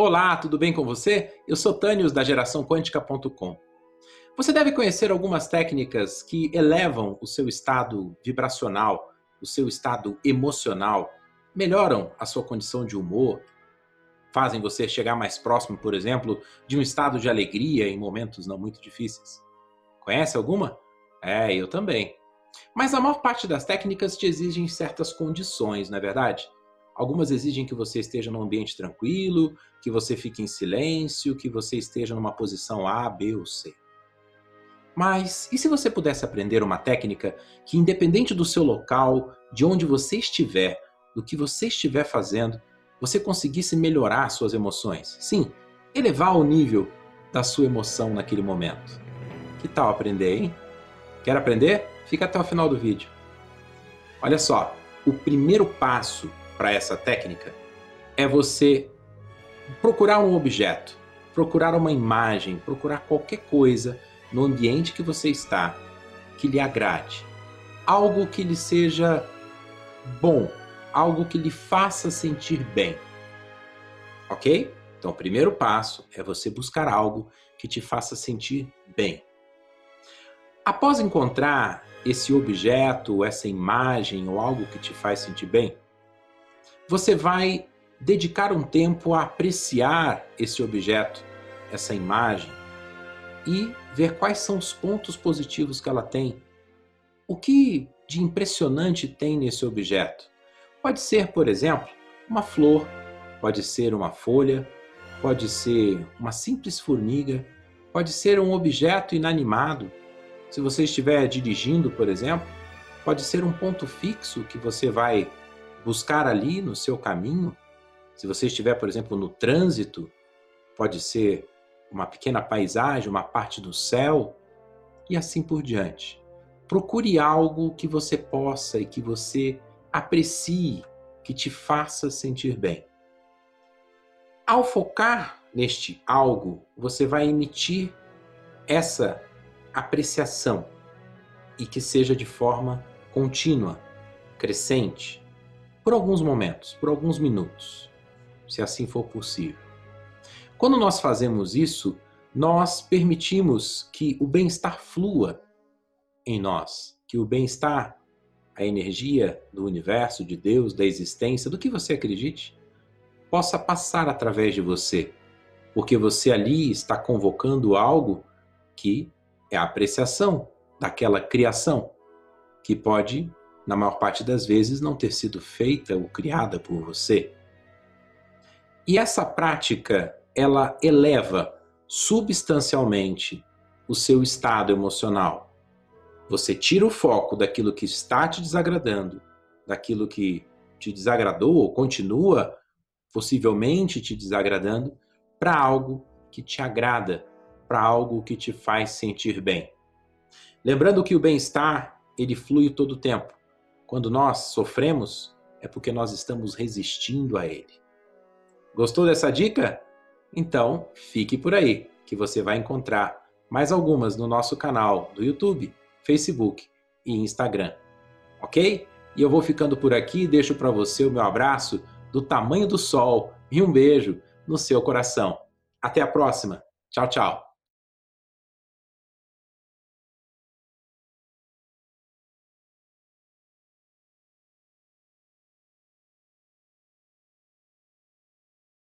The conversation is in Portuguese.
Olá, tudo bem com você? Eu sou Tânios da geraçãoquântica.com. Você deve conhecer algumas técnicas que elevam o seu estado vibracional, o seu estado emocional, melhoram a sua condição de humor, fazem você chegar mais próximo, por exemplo, de um estado de alegria em momentos não muito difíceis. Conhece alguma? É, eu também. Mas a maior parte das técnicas te exigem certas condições, não é verdade? Algumas exigem que você esteja num ambiente tranquilo, que você fique em silêncio, que você esteja numa posição A, B ou C. Mas e se você pudesse aprender uma técnica que, independente do seu local, de onde você estiver, do que você estiver fazendo, você conseguisse melhorar suas emoções? Sim, elevar o nível da sua emoção naquele momento. Que tal aprender, hein? Quer aprender? Fica até o final do vídeo. Olha só, o primeiro passo para essa técnica é você procurar um objeto, procurar uma imagem, procurar qualquer coisa no ambiente que você está que lhe agrade, algo que lhe seja bom, algo que lhe faça sentir bem. Ok? Então, o primeiro passo é você buscar algo que te faça sentir bem. Após encontrar esse objeto, essa imagem ou algo que te faz sentir bem, você vai dedicar um tempo a apreciar esse objeto, essa imagem e ver quais são os pontos positivos que ela tem. O que de impressionante tem nesse objeto? Pode ser, por exemplo, uma flor, pode ser uma folha, pode ser uma simples formiga, pode ser um objeto inanimado. Se você estiver dirigindo, por exemplo, pode ser um ponto fixo que você vai buscar ali no seu caminho. Se você estiver, por exemplo, no trânsito, pode ser uma pequena paisagem, uma parte do céu e assim por diante. Procure algo que você possa e que você aprecie, que te faça sentir bem. Ao focar neste algo, você vai emitir essa apreciação e que seja de forma contínua, crescente, por alguns momentos, por alguns minutos, se assim for possível. Quando nós fazemos isso, nós permitimos que o bem-estar flua em nós, que o bem-estar, a energia do universo, de Deus, da existência, do que você acredite, possa passar através de você, porque você ali está convocando algo que é a apreciação daquela criação, que pode na maior parte das vezes, não ter sido feita ou criada por você. E essa prática, ela eleva substancialmente o seu estado emocional. Você tira o foco daquilo que está te desagradando, daquilo que te desagradou ou continua possivelmente te desagradando, para algo que te agrada, para algo que te faz sentir bem. Lembrando que o bem-estar, ele flui todo o tempo. Quando nós sofremos, é porque nós estamos resistindo a ele. Gostou dessa dica? Então, fique por aí, que você vai encontrar mais algumas no nosso canal do YouTube, Facebook e Instagram. Ok? E eu vou ficando por aqui e deixo para você o meu abraço do tamanho do sol e um beijo no seu coração. Até a próxima. Tchau, tchau.